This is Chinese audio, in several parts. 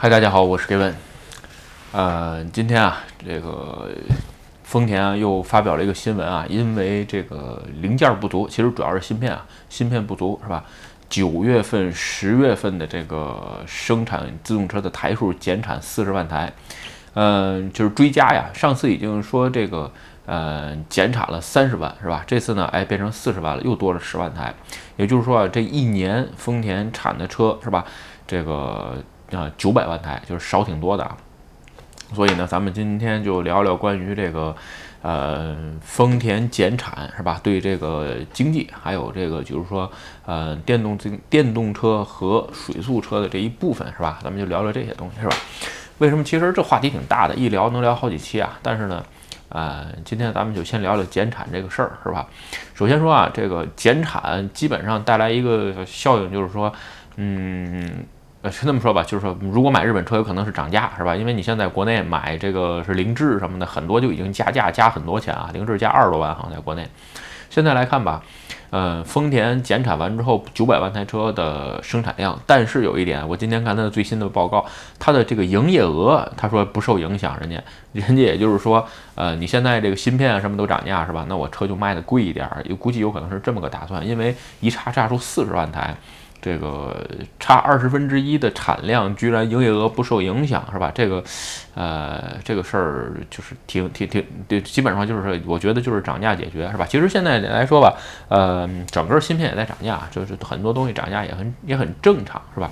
嗨，大家好，我是 Kevin。呃，今天啊，这个丰田啊又发表了一个新闻啊，因为这个零件不足，其实主要是芯片啊，芯片不足是吧？九月份、十月份的这个生产自动车的台数减产四十万台，嗯，就是追加呀。上次已经说这个呃减产了三十万是吧？这次呢，哎变成四十万了，又多了十万台。也就是说啊，这一年丰田产的车是吧？这个。啊，九百万台就是少挺多的啊，所以呢，咱们今天就聊聊关于这个，呃，丰田减产是吧？对这个经济，还有这个就是说，呃，电动自电动车和水速车的这一部分是吧？咱们就聊聊这些东西是吧？为什么？其实这话题挺大的，一聊能聊好几期啊。但是呢，呃，今天咱们就先聊聊减产这个事儿是吧？首先说啊，这个减产基本上带来一个效应，就是说，嗯。呃，是这么说吧，就是说，如果买日本车，有可能是涨价，是吧？因为你现在国内买这个是凌志什么的，很多就已经加价加很多钱啊，凌志加二十多万，好像在国内。现在来看吧，呃，丰田减产完之后，九百万台车的生产量，但是有一点，我今天看它的最新的报告，它的这个营业额，他说不受影响，人家，人家也就是说，呃，你现在这个芯片啊什么都涨价，是吧？那我车就卖的贵一点，估计有可能是这么个打算，因为一差差出四十万台。这个差二十分之一的产量，居然营业额不受影响，是吧？这个，呃，这个事儿就是挺挺挺，对，基本上就是我觉得就是涨价解决，是吧？其实现在来说吧，呃，整个芯片也在涨价，就是很多东西涨价也很也很正常，是吧？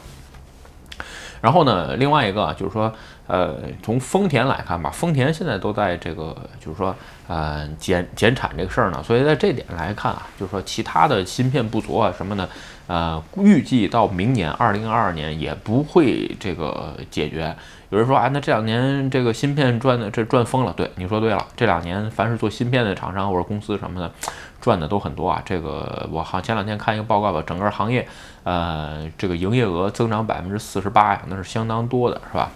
然后呢，另外一个就是说，呃，从丰田来看吧，丰田现在都在这个就是说，呃，减减产这个事儿呢，所以在这点来看啊，就是说其他的芯片不足啊什么的。呃，预计到明年二零二二年也不会这个解决。有人说啊，那这两年这个芯片赚的这赚疯了。对，你说对了，这两年凡是做芯片的厂商或者公司什么的，赚的都很多啊。这个我好前两天看一个报告吧，整个行业呃这个营业额增长百分之四十八呀，那是相当多的，是吧？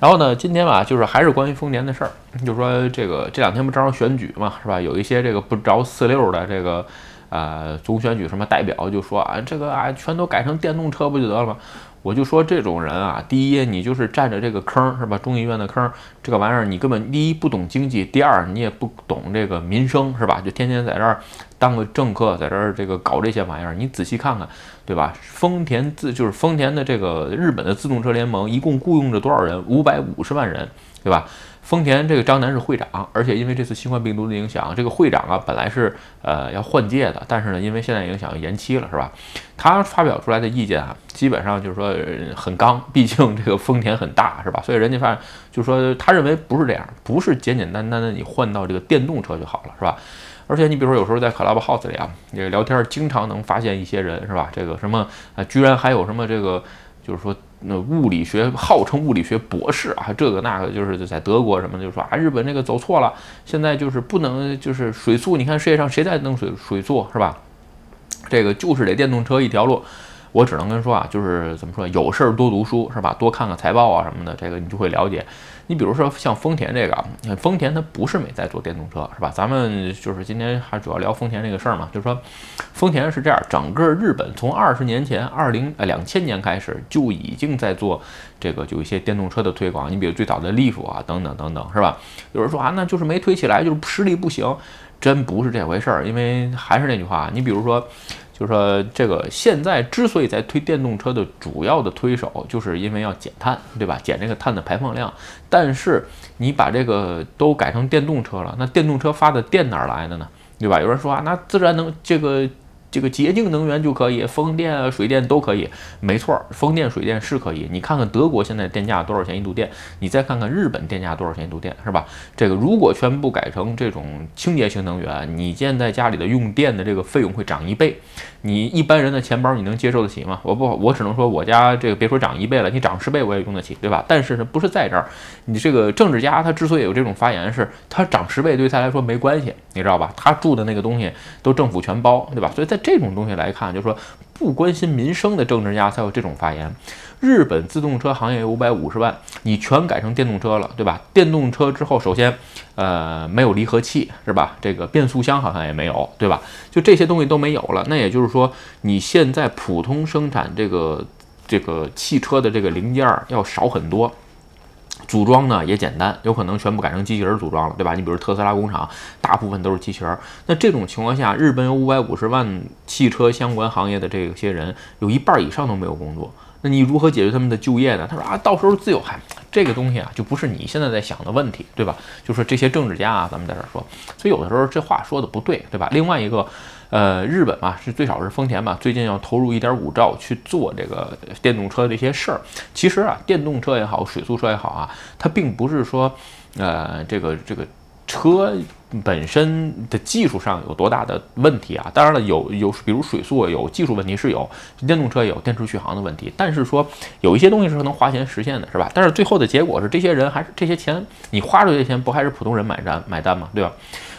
然后呢，今天吧，就是还是关于丰田的事儿，就说这个这两天不正好选举嘛，是吧？有一些这个不着四六的这个。呃，总选举什么代表就说啊，这个啊，全都改成电动车不就得了吗？我就说这种人啊，第一，你就是占着这个坑是吧？众议院的坑，这个玩意儿你根本第一不懂经济，第二你也不懂这个民生是吧？就天天在这儿当个政客，在这儿这个搞这些玩意儿，你仔细看看，对吧？丰田自就是丰田的这个日本的自动车联盟，一共雇佣着多少人？五百五十万人，对吧？丰田这个张楠是会长，而且因为这次新冠病毒的影响，这个会长啊本来是呃要换届的，但是呢，因为现在影响延期了，是吧？他发表出来的意见啊，基本上就是说很刚，毕竟这个丰田很大，是吧？所以人家发现就是说他认为不是这样，不是简简单单的你换到这个电动车就好了，是吧？而且你比如说有时候在 Clubhouse 里啊，这个聊天经常能发现一些人，是吧？这个什么啊，居然还有什么这个。就是说，那物理学号称物理学博士啊，这个那个，就是在德国什么，就是说啊，日本那个走错了，现在就是不能，就是水速，你看世界上谁在弄水水速是吧？这个就是得电动车一条路。我只能跟说啊，就是怎么说，有事儿多读书是吧？多看看财报啊什么的，这个你就会了解。你比如说像丰田这个，丰田它不是没在做电动车是吧？咱们就是今天还主要聊丰田这个事儿嘛，就是说，丰田是这样，整个日本从二十年前二零呃两千年开始就已经在做这个就一些电动车的推广。你比如最早的利弗啊等等等等是吧？有人说啊，那就是没推起来，就是实力不行，真不是这回事儿。因为还是那句话，你比如说。就是说，这个现在之所以在推电动车的主要的推手，就是因为要减碳，对吧？减这个碳的排放量。但是你把这个都改成电动车了，那电动车发的电哪来的呢？对吧？有人说啊，那自然能这个。这个洁净能源就可以，风电啊、水电都可以，没错，风电、水电是可以。你看看德国现在电价多少钱一度电，你再看看日本电价多少钱一度电，是吧？这个如果全部改成这种清洁型能源，你现在家里的用电的这个费用会涨一倍，你一般人的钱包你能接受得起吗？我不，我只能说我家这个别说涨一倍了，你涨十倍我也用得起，对吧？但是呢，不是在这儿，你这个政治家他之所以有这种发言，是他涨十倍对他来说没关系，你知道吧？他住的那个东西都政府全包，对吧？所以在这种东西来看，就是说不关心民生的政治家才有这种发言。日本自动车行业有五百五十万，你全改成电动车了，对吧？电动车之后，首先，呃，没有离合器，是吧？这个变速箱好像也没有，对吧？就这些东西都没有了。那也就是说，你现在普通生产这个这个汽车的这个零件要少很多。组装呢也简单，有可能全部改成机器人组装了，对吧？你比如特斯拉工厂，大部分都是机器人。那这种情况下，日本有五百五十万汽车相关行业的这些人，有一半以上都没有工作。那你如何解决他们的就业呢？他说啊，到时候自由还这个东西啊，就不是你现在在想的问题，对吧？就说这些政治家啊，咱们在这儿说，所以有的时候这话说的不对，对吧？另外一个。呃，日本嘛，是最少是丰田嘛，最近要投入一点五兆去做这个电动车的这些事儿。其实啊，电动车也好，水速车也好啊，它并不是说，呃，这个这个车本身的技术上有多大的问题啊。当然了，有有，比如水速有技术问题是有，电动车也有电池续航的问题。但是说有一些东西是能花钱实现的，是吧？但是最后的结果是，这些人还是这些钱，你花出去的钱不还是普通人买单买单吗？对吧？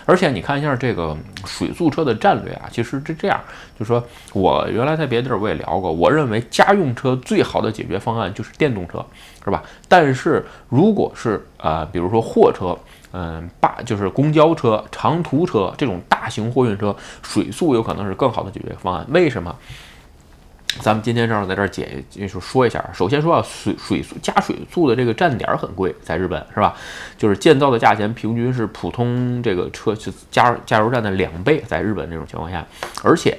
而且你看一下这个水速车的战略啊，其实是这样，就是说我原来在别的地儿我也聊过，我认为家用车最好的解决方案就是电动车，是吧？但是如果是呃，比如说货车，嗯，大就是公交车、长途车这种大型货运车，水速有可能是更好的解决方案。为什么？咱们今天正好在这儿解，就是说一下。首先说啊，水水速加水速的这个站点很贵，在日本是吧？就是建造的价钱平均是普通这个车去加加油站的两倍，在日本这种情况下，而且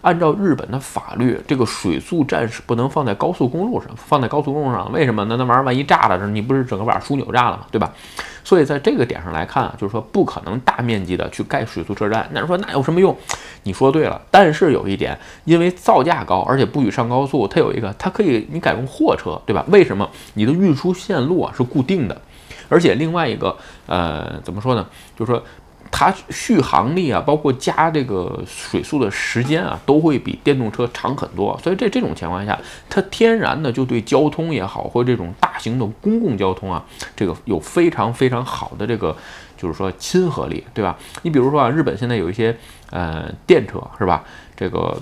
按照日本的法律，这个水速站是不能放在高速公路上，放在高速公路上，为什么？那那玩意儿万一炸了，你不是整个把枢纽炸了吗？对吧？所以在这个点上来看啊，就是说不可能大面积的去盖水速车站。那人说那有什么用？你说对了，但是有一点，因为造价高，而且不许上高速，它有一个，它可以你改用货车，对吧？为什么？你的运输线路啊是固定的，而且另外一个，呃，怎么说呢？就是说。它续航力啊，包括加这个水速的时间啊，都会比电动车长很多。所以在这种情况下，它天然的就对交通也好，或这种大型的公共交通啊，这个有非常非常好的这个，就是说亲和力，对吧？你比如说啊，日本现在有一些呃电车，是吧？这个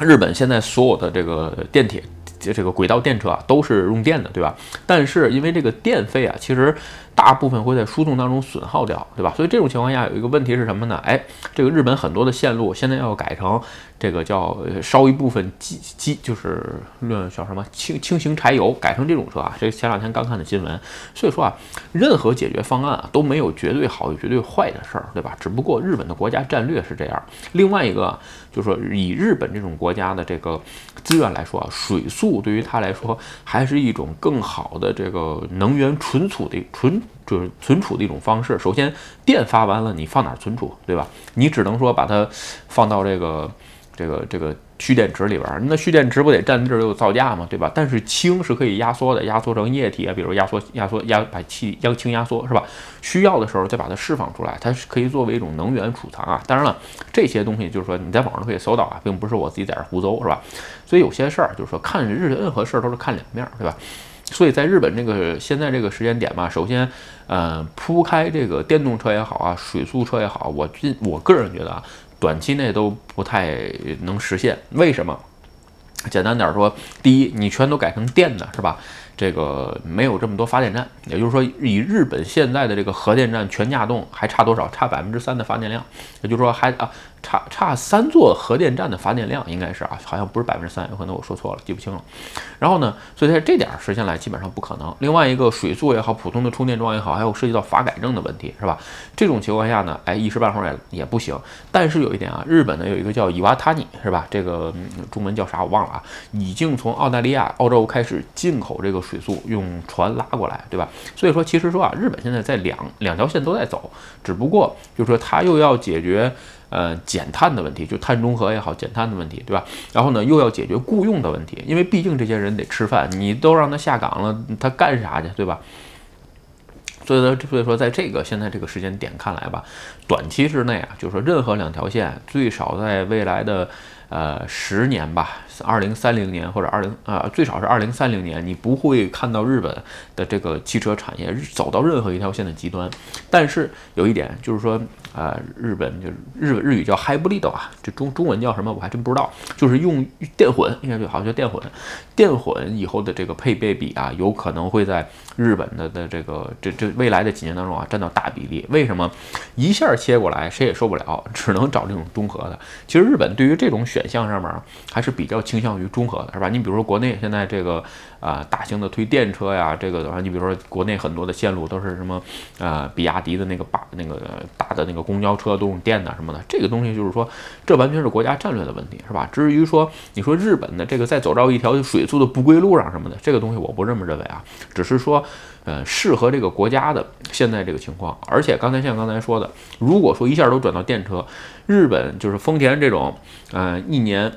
日本现在所有的这个电铁。这这个轨道电车啊，都是用电的，对吧？但是因为这个电费啊，其实大部分会在输送当中损耗掉，对吧？所以这种情况下有一个问题是什么呢？哎，这个日本很多的线路现在要改成。这个叫烧一部分机机，就是论叫什么轻轻型柴油，改成这种车啊。这前两天刚看的新闻，所以说啊，任何解决方案啊都没有绝对好与绝对坏的事儿，对吧？只不过日本的国家战略是这样。另外一个就是说，以日本这种国家的这个资源来说啊，水速对于它来说还是一种更好的这个能源存储的存就是存储的一种方式。首先，电发完了，你放哪儿存储，对吧？你只能说把它放到这个。这个这个。蓄电池里边，那蓄电池不得占地儿有造价嘛，对吧？但是氢是可以压缩的，压缩成液体啊，比如压缩压缩压把气压氢压缩是吧？需要的时候再把它释放出来，它是可以作为一种能源储藏啊。当然了，这些东西就是说你在网上可以搜到啊，并不是我自己在这胡诌是吧？所以有些事儿就是说看日任何事儿都是看两面儿，对吧？所以在日本这个现在这个时间点嘛，首先，呃，铺开这个电动车也好啊，水速车也好，我今我个人觉得啊。短期内都不太能实现，为什么？简单点说，第一，你全都改成电的，是吧？这个没有这么多发电站，也就是说，以日本现在的这个核电站全架动还差多少？差百分之三的发电量，也就是说还啊差差三座核电站的发电量应该是啊，好像不是百分之三，有可能我说错了，记不清了。然后呢，所以在这点儿实现来基本上不可能。另外一个水速也好，普通的充电桩也好，还有涉及到法改正的问题，是吧？这种情况下呢，哎，一时半会儿也也不行。但是有一点啊，日本呢有一个叫伊瓦塔尼，是吧？这个中文叫啥我忘了啊，已经从澳大利亚、澳洲开始进口这个。水速用船拉过来，对吧？所以说，其实说啊，日本现在在两两条线都在走，只不过就是说，它又要解决呃减碳的问题，就碳中和也好，减碳的问题，对吧？然后呢，又要解决雇佣的问题，因为毕竟这些人得吃饭，你都让他下岗了，他干啥去，对吧？所以呢，所以说，在这个现在这个时间点看来吧，短期之内啊，就是说，任何两条线，最少在未来的呃十年吧。二零三零年或者二零啊，最少是二零三零年，你不会看到日本的这个汽车产业走到任何一条线的极端。但是有一点就是说，啊，日本就是日日语叫 hybrid 啊，这中中文叫什么我还真不知道，就是用电混，应该就好像叫电混。电混以后的这个配备比啊，有可能会在日本的的这个这这未来的几年当中啊，占到大比例。为什么？一下切过来谁也受不了，只能找这种综合的。其实日本对于这种选选项上面还是比较倾向于中和的，是吧？你比如说国内现在这个啊大型的推电车呀，这个的话，你比如说国内很多的线路都是什么啊比亚迪的那个把那个大的那个公交车都用电的什么的，这个东西就是说这完全是国家战略的问题，是吧？至于说你说日本的这个在走到一条水速的不归路上什么的，这个东西我不这么认为啊，只是说。呃，适合这个国家的现在这个情况，而且刚才像刚才说的，如果说一下都转到电车，日本就是丰田这种，呃，一年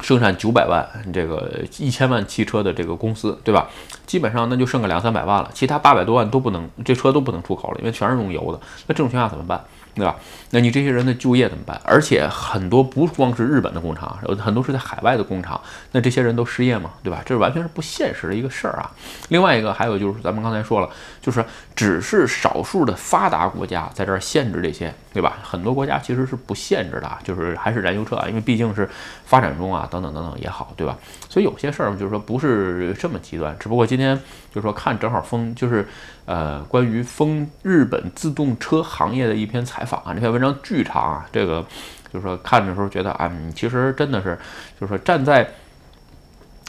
生产九百万这个一千万汽车的这个公司，对吧？基本上那就剩个两三百万了，其他八百多万都不能，这车都不能出口了，因为全是用油的。那这种情况下怎么办？对吧？那你这些人的就业怎么办？而且很多不光是日本的工厂，有很多是在海外的工厂，那这些人都失业吗？对吧？这完全是不现实的一个事儿啊。另外一个还有就是咱们刚才说了，就是只是少数的发达国家在这儿限制这些，对吧？很多国家其实是不限制的，就是还是燃油车啊，因为毕竟是发展中啊，等等等等也好，对吧？所以有些事儿就是说不是这么极端，只不过今天就是说看正好风就是。呃，关于风日本自动车行业的一篇采访啊，这篇文章巨长啊，这个就是说看的时候觉得啊，其实真的是，就是说站在。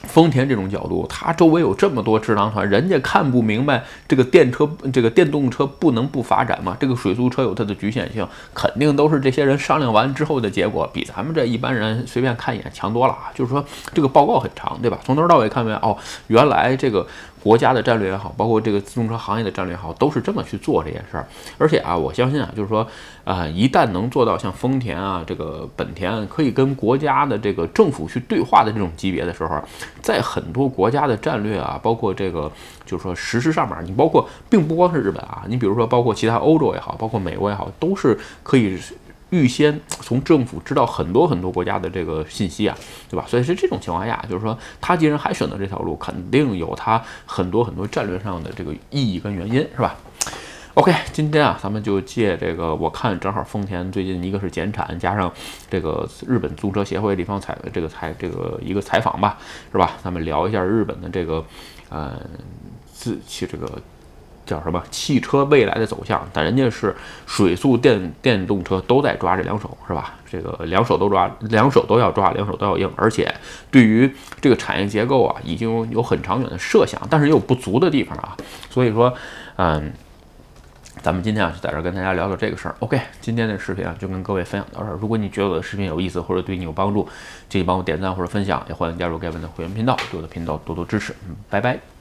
丰田这种角度，它周围有这么多智囊团，人家看不明白这个电车、这个电动车不能不发展嘛？这个水速车有它的局限性，肯定都是这些人商量完之后的结果，比咱们这一般人随便看一眼强多了啊！就是说，这个报告很长，对吧？从头到尾看没，哦，原来这个国家的战略也好，包括这个自动车行业的战略也好，都是这么去做这件事儿。而且啊，我相信啊，就是说。啊，一旦能做到像丰田啊，这个本田可以跟国家的这个政府去对话的这种级别的时候，在很多国家的战略啊，包括这个就是说实施上面，你包括并不光是日本啊，你比如说包括其他欧洲也好，包括美国也好，都是可以预先从政府知道很多很多国家的这个信息啊，对吧？所以是这种情况下，就是说他既然还选择这条路，肯定有他很多很多战略上的这个意义跟原因，是吧？OK，今天啊，咱们就借这个，我看正好丰田最近一个是减产，加上这个日本租车协会地方采这个采这个一个采访吧，是吧？咱们聊一下日本的这个呃自去这个叫什么汽车未来的走向，但人家是水速电电动车都在抓这两手，是吧？这个两手都抓，两手都要抓，两手都要硬，而且对于这个产业结构啊，已经有很长远的设想，但是也有不足的地方啊，所以说，嗯。咱们今天啊就在这跟大家聊聊这个事儿。OK，今天的视频啊就跟各位分享到这儿。如果你觉得我的视频有意思或者对你有帮助，记得帮我点赞或者分享，也欢迎加入盖文的会员频道，对我的频道多多支持。嗯，拜拜。